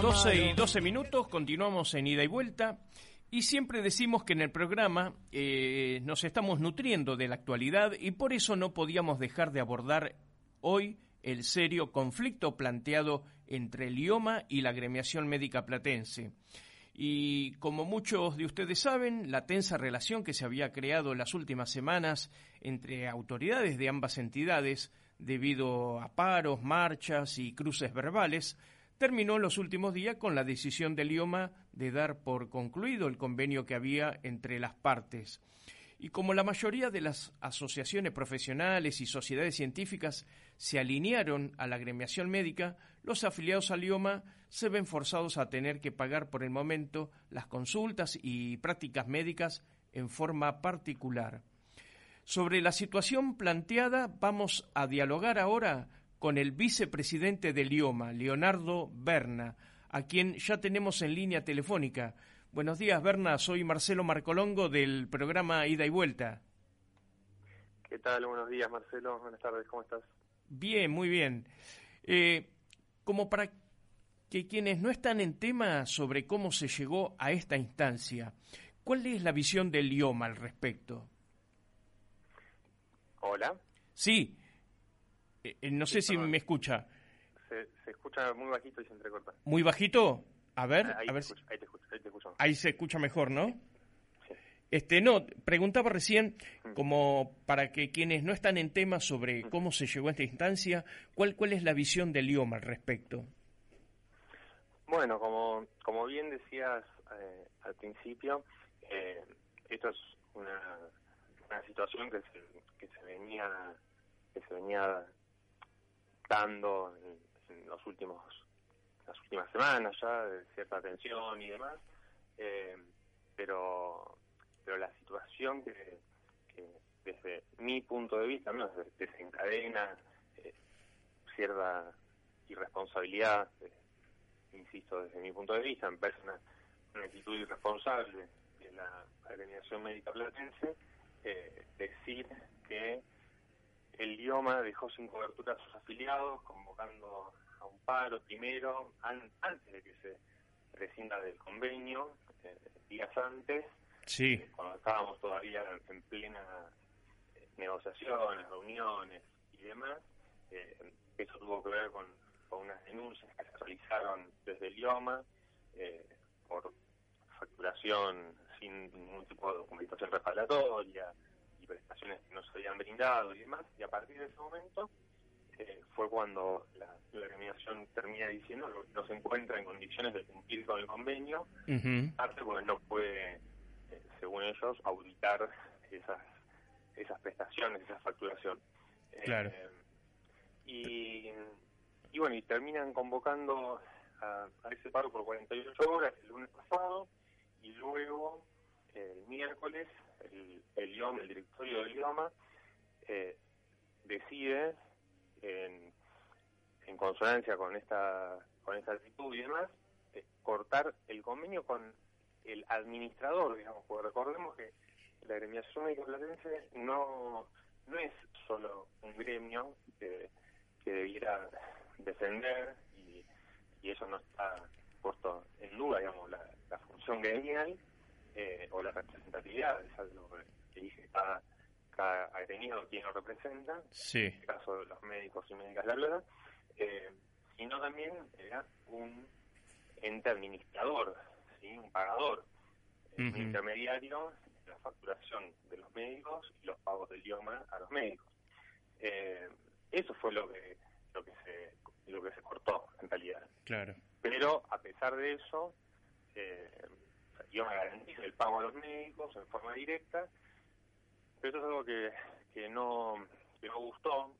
12 y 12 minutos, continuamos en ida y vuelta. Y siempre decimos que en el programa eh, nos estamos nutriendo de la actualidad y por eso no podíamos dejar de abordar hoy el serio conflicto planteado entre el IOMA y la agremiación médica platense. Y como muchos de ustedes saben, la tensa relación que se había creado en las últimas semanas entre autoridades de ambas entidades, debido a paros, marchas y cruces verbales, terminó en los últimos días con la decisión del IOMA de dar por concluido el convenio que había entre las partes. Y como la mayoría de las asociaciones profesionales y sociedades científicas se alinearon a la agremiación médica, los afiliados al IOMA se ven forzados a tener que pagar por el momento las consultas y prácticas médicas en forma particular. Sobre la situación planteada vamos a dialogar ahora con el vicepresidente del IOMA, Leonardo Berna, a quien ya tenemos en línea telefónica. Buenos días, Berna. Soy Marcelo Marcolongo del programa Ida y Vuelta. ¿Qué tal? Buenos días, Marcelo. Buenas tardes. ¿Cómo estás? Bien, muy bien. Eh, como para que quienes no están en tema sobre cómo se llegó a esta instancia, ¿cuál es la visión del IOMA al respecto? Hola. Sí, eh, eh, no sé si me escucha. Se, escucha muy bajito y se entrecorta. ¿Muy bajito? A ver, ahí, a ver. Escucho, ahí, te escucho, ahí, te escucho. ahí se escucha mejor, ¿no? Sí. Este, no, preguntaba recién, como para que quienes no están en tema sobre cómo se llegó a esta instancia, ¿cuál, cuál es la visión del IOMA al respecto? Bueno, como, como bien decías eh, al principio, eh, esto es una, una situación que se, que se venía que se venía en, los últimos las últimas semanas ya de cierta tensión y demás eh, pero pero la situación que, desde mi punto de vista ¿no? desencadena eh, cierta irresponsabilidad eh, insisto desde mi punto de vista me parece una, actitud irresponsable de la organización médica platense decir que el idioma dejó sin cobertura a sus afiliados, convocando a un paro primero, antes de que se rescinda del convenio, eh, días antes, sí. Eh, cuando estábamos todavía en plena eh, negociaciones, reuniones y demás. eso tuvo que ver con, unas denuncias que se realizaron desde el idioma por facturación sin ningún tipo de documentación respaldatoria, prestaciones que no se habían brindado y demás, y a partir de ese momento eh, fue cuando la, la organización termina diciendo que no se encuentra en condiciones de cumplir con el convenio, parte porque no puede, eh, según ellos, auditar esas esas prestaciones, esa facturación. Claro. Eh, y, bueno, y terminan convocando a, a, ese paro por 48 horas el lunes pasado y luego el miércoles el, el IOM, el directorio del IOMA, eh, decide, en, en, consonancia con esta, con esta actitud y demás, eh, cortar el convenio con el administrador, digamos, porque recordemos que la gremiación médico platense no, no es solo un gremio que, que debiera defender y, y eso no está puesto en duda, digamos, la, la función gremial, eh, o la representatividad, es algo que dice cada, cada agremiado quien lo representa, sí. en el caso de los médicos y médicas de la plata, eh, sino también era un ente administrador, ¿sí? un pagador, un intermediario de la facturación de los médicos y los pagos del idioma a los médicos. Eh, eso fue lo que lo que se lo que se cortó en realidad. Claro. Pero a pesar de eso, eh, yo me garantizo el pago a los médicos en forma directa, pero eso es algo que, que, no, que no gustó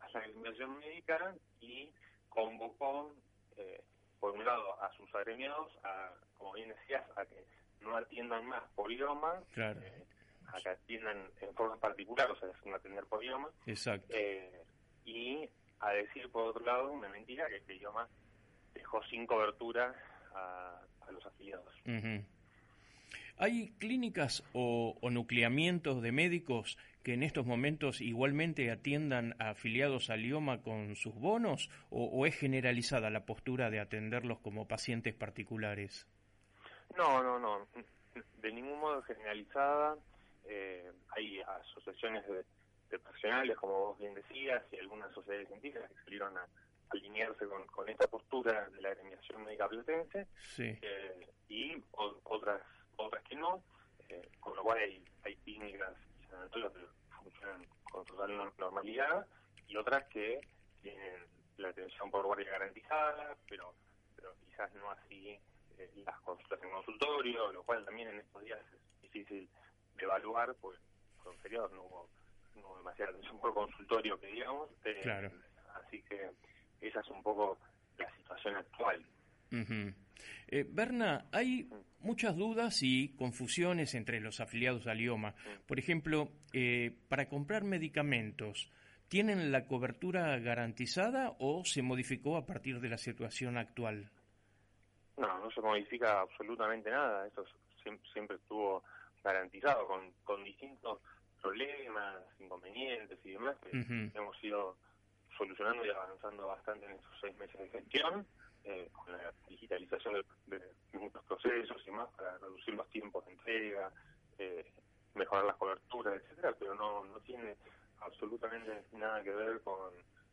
a la administración médica y convocó, eh, por un lado, a sus agremiados, a, como bien decías, a que no atiendan más por idioma, eh, a que atiendan en forma particular, o sea, sin atender por idioma. Exacto. Eh, y a decir, por otro lado, una mentira, que este idioma dejó sin cobertura a, los afiliados. ¿Hay clínicas o, nucleamientos de médicos que en estos momentos igualmente atiendan a afiliados al IOMA con sus bonos o, es generalizada la postura de atenderlos como pacientes particulares? No, no, no. De ningún modo generalizada. Eh, hay asociaciones de, profesionales, como vos bien decías, y algunas sociedades científicas que salieron a alinearse con, esta postura de la agremiación médica platense eh, y otras otras que no, eh, con lo cual hay, hay clínicas y sanatorios que funcionan con total normalidad y otras que tienen la atención por guardia garantizada, pero, pero quizás no así eh, las consultas en consultorio, lo cual también en estos días es difícil de evaluar, pues con feriados no hubo, no demasiada atención por consultorio que digamos, eh, así que esa es un poco la situación actual. Eh, Berna, hay muchas dudas y confusiones entre los afiliados al IOMA. Por ejemplo, eh, para comprar medicamentos, ¿tienen la cobertura garantizada o se modificó a partir de la situación actual? No, no se modifica absolutamente nada. Esto siempre, estuvo garantizado con, con distintos problemas, inconvenientes y demás que hemos ido solucionando y avanzando bastante en estos seis meses de gestión. Eh, con la digitalización de, muchos procesos y más para reducir los tiempos de entrega, eh, mejorar las coberturas, etcétera, pero no, no tiene absolutamente nada que ver con,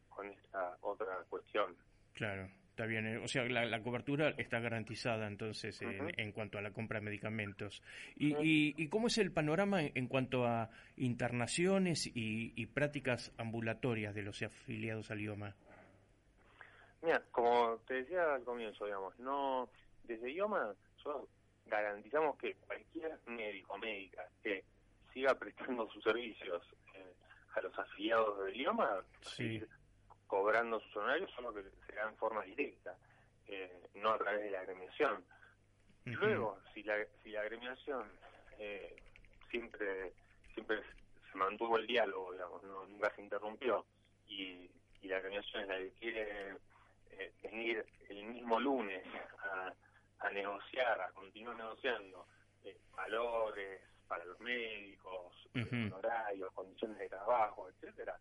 con esta otra cuestión. Claro. Está bien, eh, o sea, la, cobertura está garantizada entonces en, cuanto a la compra de medicamentos. ¿Y, y, cómo es el panorama en, cuanto a internaciones y, y, prácticas ambulatorias de los afiliados al IOMA? Mira, como te decía al comienzo, digamos, no desde IOMA nosotros garantizamos que cualquier médico o médica que siga prestando sus servicios eh, a los afiliados del IOMA, seguir cobrando sus honorarios, solo que será en forma directa, eh, no a través de la agremiación. Luego, si la, si la agremiación eh, siempre siempre se mantuvo el diálogo, digamos, no, nunca se interrumpió, y, y la agremiación es la que quiere eh, venir el mismo lunes a, negociar, a continuar negociando eh, valores para los médicos, horarios, condiciones de trabajo, etcétera,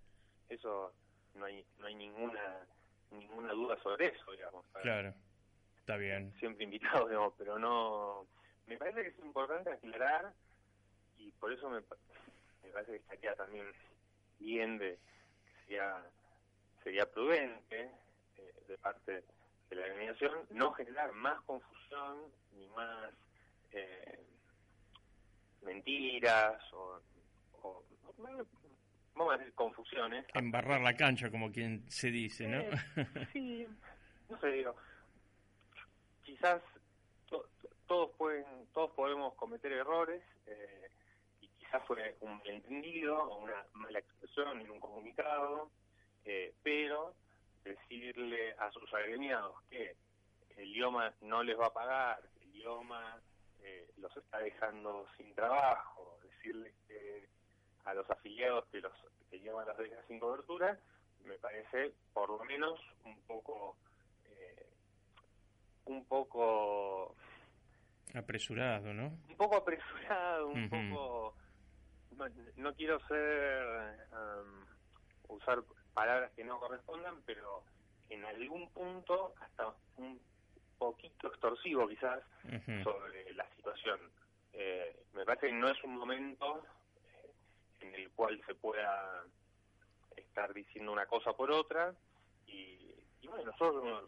eso no hay no hay ninguna ninguna duda sobre eso, digamos. Claro, está bien. Siempre invitados, digamos, pero no... Me parece que es importante aclarar y por eso me, me parece que estaría también bien de que sea, sería prudente de parte de la organización, no generar más confusión ni más eh, mentiras o, vamos a decir confusiones. Embarrar la cancha, como quien se dice, ¿no? Eh, sí, no sé, digo, quizás todos pueden, todos podemos cometer errores eh, y quizás fue un entendido o una mala expresión en un comunicado, pero decirle a sus agremiados que el idioma no les va a pagar, el idioma eh, los está dejando sin trabajo, decirles que a los afiliados que los que idioma los deja sin cobertura, me parece por lo menos un poco eh, un poco apresurado, ¿no? Un poco apresurado, un poco no, quiero ser um, usar palabras que no correspondan, pero en algún punto hasta un poquito extorsivo quizás sobre la situación. Eh, me parece que no es un momento eh, en el cual se pueda estar diciendo una cosa por otra y, bueno, nosotros hemos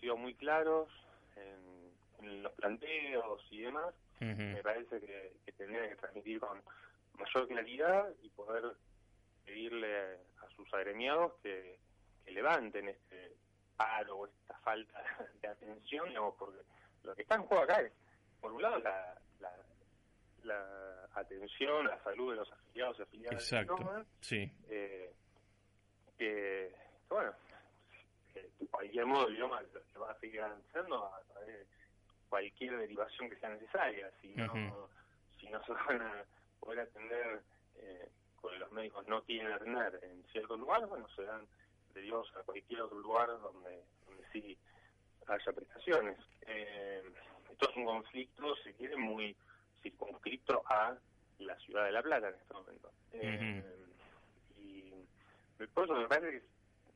sido muy claros en, los planteos y demás. Me parece que, que tendría que transmitir con mayor claridad y poder pedirle a sus agremiados que, levanten este paro o esta falta de atención, porque lo que está en juego acá es, por un lado, la, la, atención, la salud de los afiliados y afiliadas Exacto, sí. Eh, que, bueno, de cualquier modo el idioma se va a seguir avanzando a través de cualquier derivación que sea necesaria. Si no, si no se van a poder atender, eh, porque los médicos no quieren atender en ciertos lugares, bueno, se dan derivados a cualquier otro lugar donde, donde sí haya prestaciones. Eh, esto es un conflicto, se quiere, muy circunscrito a la ciudad de La Plata en este momento. Eh, y por eso me parece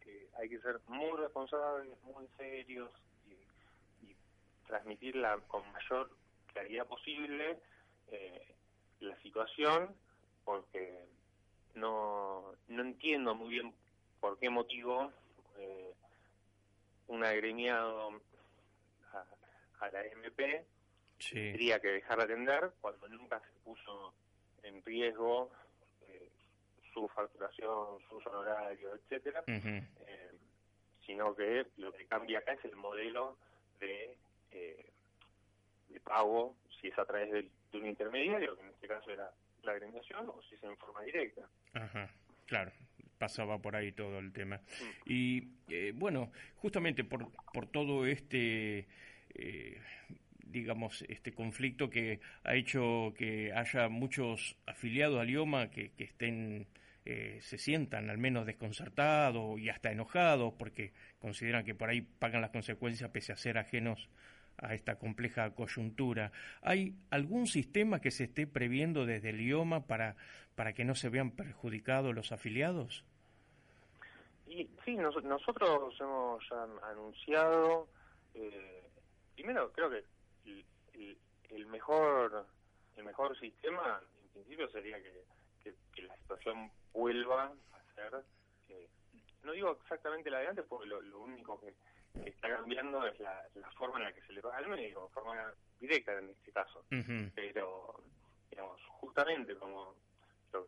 que, hay que ser muy responsables, muy serios y, transmitirla con mayor claridad posible eh, la situación, porque no, no entiendo muy bien por qué motivo eh, un agremiado a, la MP tendría que dejar de atender cuando nunca se puso en riesgo eh, su facturación, su honorario, etcétera, eh, sino que lo que cambia acá es el modelo de, eh, de pago, si es a través de, un intermediario, que en este caso era la agremiación, o si es en forma directa. Ajá, claro pasaba por ahí todo el tema. Mm. Y bueno, justamente por, por todo este digamos, este conflicto que ha hecho que haya muchos afiliados al IOMA que, estén, eh, se sientan al menos desconcertados y hasta enojados porque consideran que por ahí pagan las consecuencias pese a ser ajenos a esta compleja coyuntura. ¿Hay algún sistema que se esté previendo desde el IOMA para, para que no se vean perjudicados los afiliados? Y, sí, nosotros hemos anunciado, eh, primero creo que el, mejor el mejor sistema en principio sería que, que, la situación vuelva a ser eh, no digo exactamente la de antes porque lo, único que, está cambiando es la, forma en la que se le paga al médico forma directa en este caso. Pero digamos justamente como lo,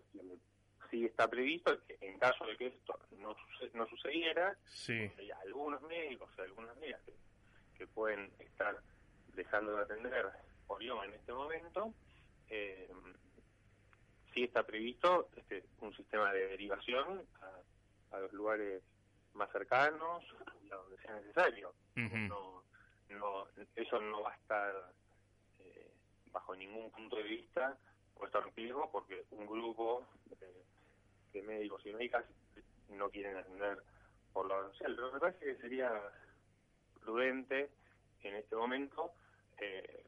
sí está previsto que en caso de que esto no, no sucediera hay algunos médicos y algunas médicas que pueden estar dejando de atender idioma en este momento, eh, sí está previsto este, un sistema de derivación a, los lugares más cercanos donde sea necesario. no, no, eso no va a estar eh, bajo ningún punto de vista puesto en riesgo porque un grupo de, médicos y médicas no quieren atender por lo social. Pero me parece que sería prudente en este momento eh,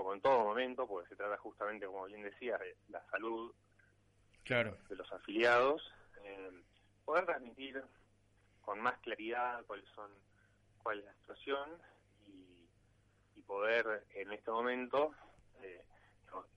como en todo momento, porque se trata justamente, como bien decía, de la salud claro. de los afiliados, eh, poder transmitir con más claridad cuáles son cuál es la situación y, y poder en este momento, eh,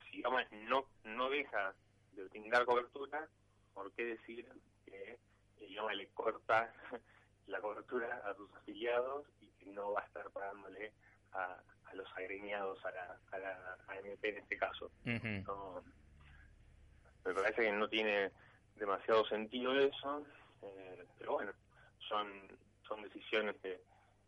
si digamos, no, no deja de brindar cobertura, ¿por qué decir que digamos, le corta la cobertura a sus afiliados y que no va a estar pagándole a, los agremiados a la, a la AMP en este caso. me parece que no tiene demasiado sentido eso, eh, pero bueno, son, son decisiones que,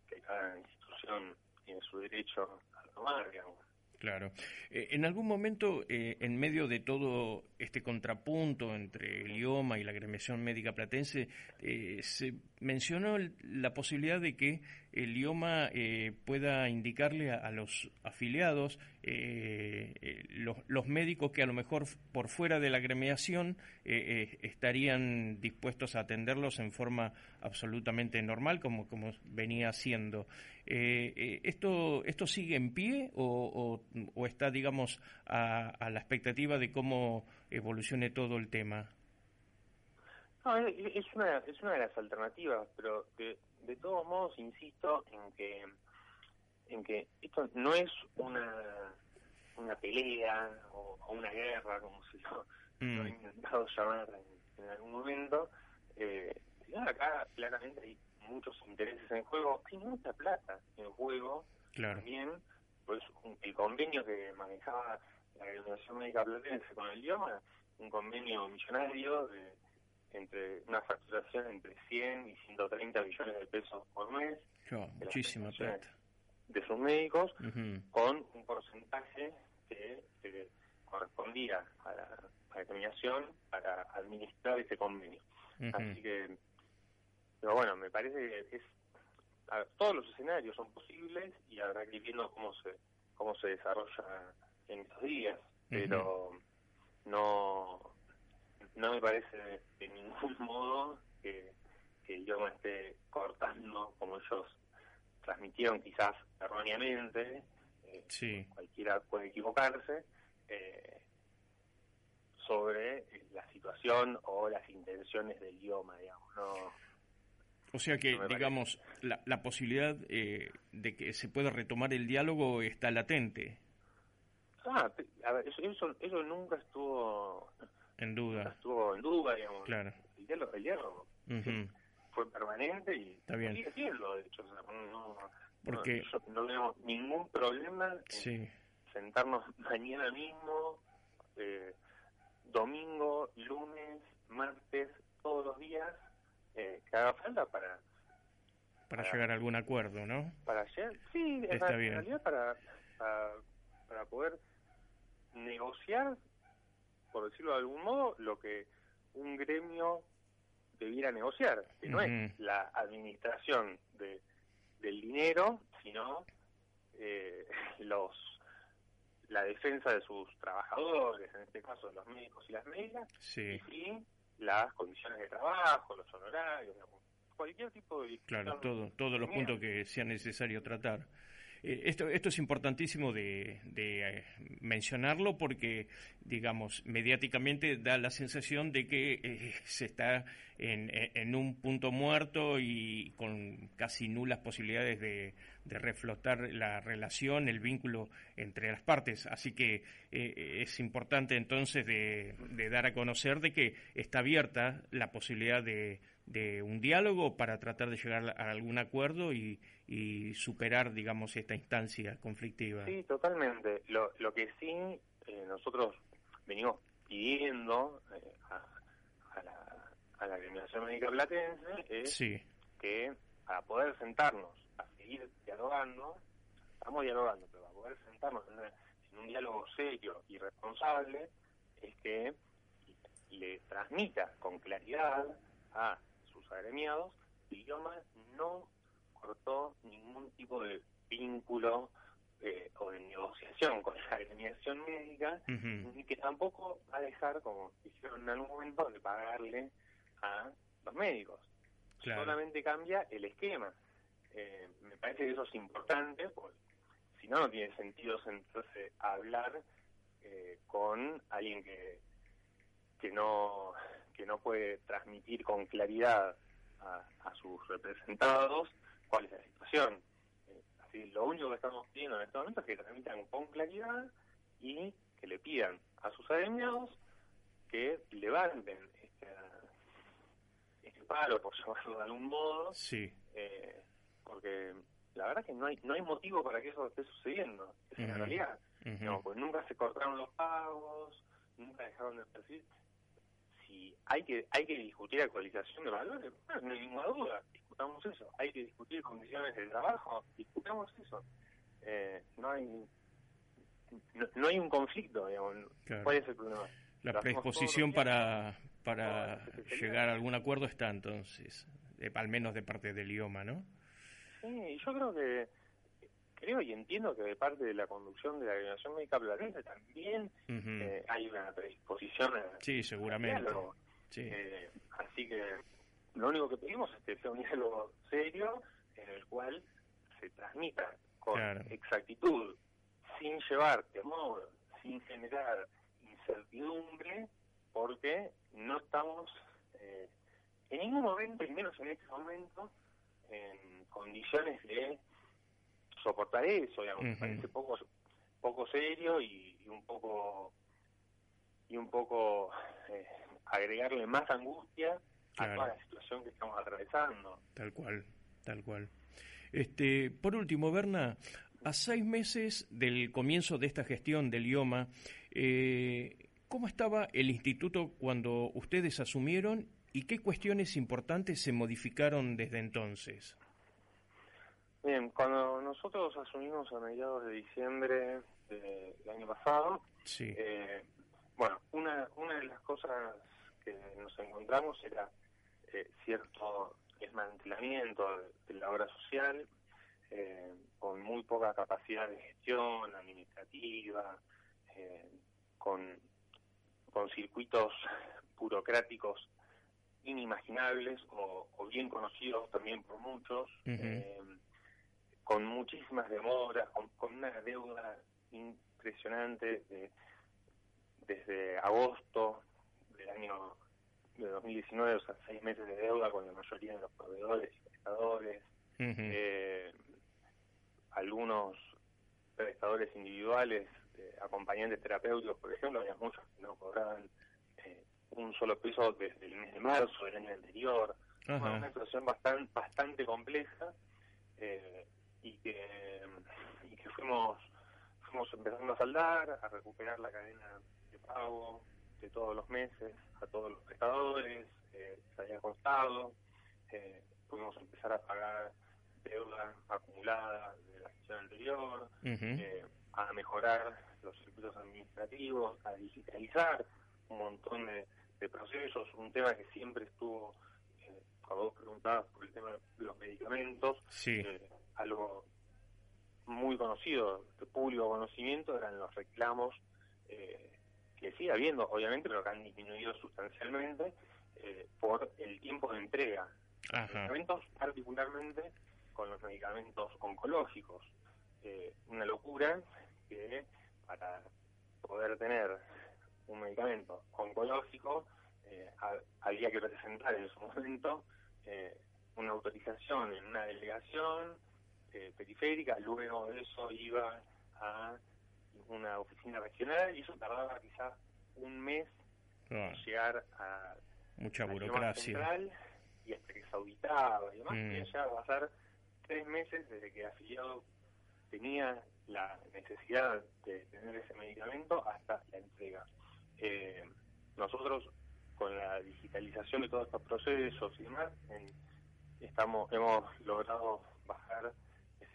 que cada institución tiene su derecho a tomar, digamos. Claro. Eh, en algún momento, eh, en medio de todo este contrapunto entre el IOMA y la agremiación médica platense, eh, se mencionó la posibilidad de que el IOMA pueda indicarle a, los afiliados, los, los, médicos que a lo mejor por fuera de la agremiación estarían dispuestos a atenderlos en forma absolutamente normal, como, como venía siendo. ¿esto, ¿Esto sigue en pie o o está, digamos, a, la expectativa de cómo evolucione todo el tema? No, es una, es una de las alternativas, pero de, de todos modos insisto en que en que esto no es una una pelea o, una guerra, como se lo, mm. ha intentado llamar en, algún momento. Eh, acá claramente hay muchos intereses en juego, hay mucha plata en juego claro. también pues el convenio que manejaba la Organización Médica Platense con el idioma, un convenio millonario de entre una facturación entre 100 y 130 millones de pesos por mes. muchísima plata. De sus médicos, con un porcentaje que, correspondía a la, determinación para administrar ese convenio. Así que pero bueno, me parece que es todos los escenarios son posibles y habrá que ir viendo cómo se cómo se desarrolla en estos días, pero no no me parece de ningún modo que, que yo me esté cortando como ellos transmitieron quizás erróneamente, eh, cualquiera puede equivocarse, eh, sobre la situación o las intenciones del idioma, digamos. No, o sea que, digamos, la, la posibilidad eh, de que se pueda retomar el diálogo está latente. Ah, a ver, eso, eso, nunca estuvo en duda. estuvo en duda, digamos. Claro. El diálogo, fue permanente y Está bien. sigue siendo, de hecho. no, Porque... no, tenemos ningún problema en sentarnos mañana mismo, eh, domingo, lunes, martes, todos los días, eh, que haga falta para, para... llegar a algún acuerdo, ¿no? Para llegar, sí, en, realidad para, para, poder negociar, por decirlo de algún modo, lo que un gremio debiera negociar, que no es la administración de, del dinero, sino eh, los la defensa de sus trabajadores, en este caso los médicos y las médicas, sí. y las condiciones de trabajo, los honorarios, cualquier tipo de... Claro, todo, todos los puntos que sea necesario tratar. Eh, esto, esto es importantísimo de, de eh, mencionarlo porque, digamos, mediáticamente da la sensación de que eh, se está en, en, un punto muerto y con casi nulas posibilidades de, de reflotar la relación, el vínculo entre las partes. Así que es importante entonces de, de dar a conocer de que está abierta la posibilidad de de un diálogo para tratar de llegar a algún acuerdo y, y superar, digamos, esta instancia conflictiva. Sí, totalmente. Lo, lo que sí eh, nosotros venimos pidiendo eh, a, la, a la Agremiación Médica Platense es que para poder sentarnos a seguir dialogando, estamos dialogando, pero para poder sentarnos en un diálogo serio y responsable, es que le transmita con claridad a agremiados, el idioma no cortó ningún tipo de vínculo eh, o de negociación con la agremiación médica, y que tampoco va a dejar, como dijeron en algún momento, de pagarle a los médicos. Solamente cambia el esquema. Eh, me parece que eso es importante, porque si no, no tiene sentido sentarse a hablar eh, con alguien que, que no que no puede transmitir con claridad a, sus representados cuál es la situación. Eh, así, lo único que estamos pidiendo en este momento es que transmitan con claridad y que le pidan a sus agremiados que levanten este, este paro, por llamarlo de algún modo, sí. Eh, porque la verdad que no hay no hay motivo para que eso esté sucediendo, es en realidad. no, pues nunca se cortaron los pagos, nunca dejaron de percibir hay que hay que discutir actualización de valores, no hay ninguna duda, discutamos eso. Hay que discutir condiciones de trabajo, discutamos eso. Eh, no hay no, hay un conflicto, digamos. ¿Cuál es el problema? La predisposición para, para llegar a algún acuerdo está entonces, al menos de parte del idioma, ¿no? Sí, yo creo que creo y entiendo que de parte de la conducción de la Organización Médica Platense también eh, hay una predisposición sí, seguramente. Eh, así que lo único que pedimos es que sea un diálogo serio en el cual se transmita con exactitud, sin llevar temor, sin generar incertidumbre, porque no estamos eh, en ningún momento, y menos en este momento, en condiciones de soportar eso, digamos, parece poco poco serio y, un poco y un poco eh, agregarle más angustia a toda la situación que estamos atravesando. Tal cual, tal cual. Este, por último, Berna, a seis meses del comienzo de esta gestión del IOMA, eh, ¿cómo estaba el instituto cuando ustedes asumieron y qué cuestiones importantes se modificaron desde entonces? Bien, cuando nosotros asumimos a mediados de diciembre del año pasado, eh, bueno, una, una de las cosas que nos encontramos era eh, cierto desmantelamiento de la obra social, eh, con muy poca capacidad de gestión administrativa, con, con circuitos burocráticos inimaginables o, bien conocidos también por muchos, con muchísimas demoras, con, una deuda impresionante desde agosto del año de 2019, o sea, seis meses de deuda con la mayoría de los proveedores y prestadores, eh, algunos prestadores individuales, eh, acompañantes terapéuticos, por ejemplo, había muchos que no cobraban eh, un solo peso desde el mes de marzo del año anterior. una situación bastante, bastante compleja y, que, y que fuimos, fuimos empezando a saldar, a recuperar la cadena de pago, de todos los meses a todos los prestadores, eh, se había costado, eh, pudimos empezar a pagar deuda acumulada de la gestión anterior, eh, a mejorar los circuitos administrativos, a digitalizar un montón de, procesos, un tema que siempre estuvo, eh, cuando vos preguntabas por el tema de los medicamentos, algo muy conocido, de público conocimiento, eran los reclamos eh, que sigue habiendo, obviamente, pero que han disminuido sustancialmente eh, por el tiempo de entrega. Medicamentos, particularmente con los medicamentos oncológicos. Eh, una locura que para poder tener un medicamento oncológico eh, había que presentar en su momento una autorización en una delegación periférica, luego de eso iba a una oficina regional y eso tardaba quizás un mes en llegar a mucha burocracia central y hasta que se auditaba y demás, mm. ya va a pasar tres meses desde que el afiliado tenía la necesidad de tener ese medicamento hasta la entrega. Eh, nosotros con la digitalización de todos estos procesos y demás, estamos hemos logrado bajar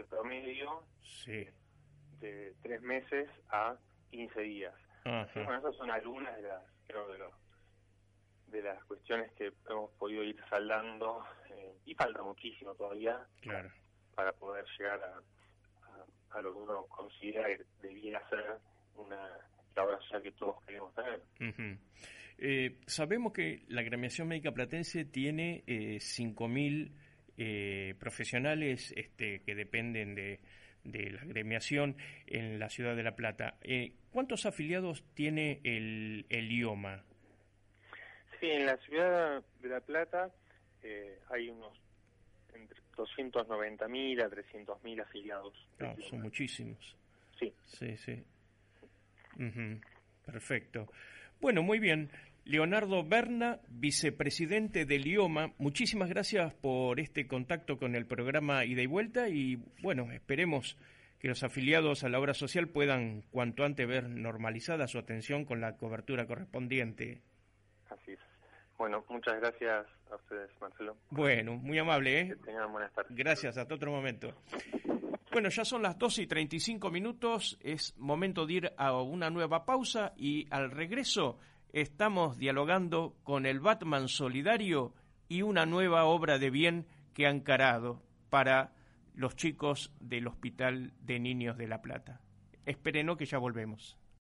ese promedio sí de tres meses a 15 días. Bueno, esas son algunas de las, creo, de, de las cuestiones que hemos podido ir saldando eh, y falta muchísimo todavía para poder llegar a, a, lo que uno considera que debiera ser una labor social que todos queremos tener. eh, sabemos que la gremiación médica platense tiene eh, 5.000 eh, profesionales este, que dependen de de la gremiación en la ciudad de La Plata. Eh, ¿Cuántos afiliados tiene el, el IOMA? Sí, en la ciudad de La Plata eh, hay unos entre 290.000 a 300.000 afiliados. Ah, son muchísimos. Sí. Sí, sí. Perfecto. Bueno, muy bien. Leonardo Berna, vicepresidente del IOMA, muchísimas gracias por este contacto con el programa Ida y Vuelta y bueno, esperemos que los afiliados a la obra social puedan cuanto antes ver normalizada su atención con la cobertura correspondiente. Así es. Bueno, muchas gracias a ustedes, Marcelo. Bueno, muy amable, ¿eh? Que tengan buenas tardes. Gracias, hasta otro momento. Bueno, ya son las 12 y 35 minutos, es momento de ir a una nueva pausa y al regreso estamos dialogando con el Batman Solidario y una nueva obra de bien que han carado para los chicos del Hospital de Niños de La Plata. Espérenos que ya volvemos.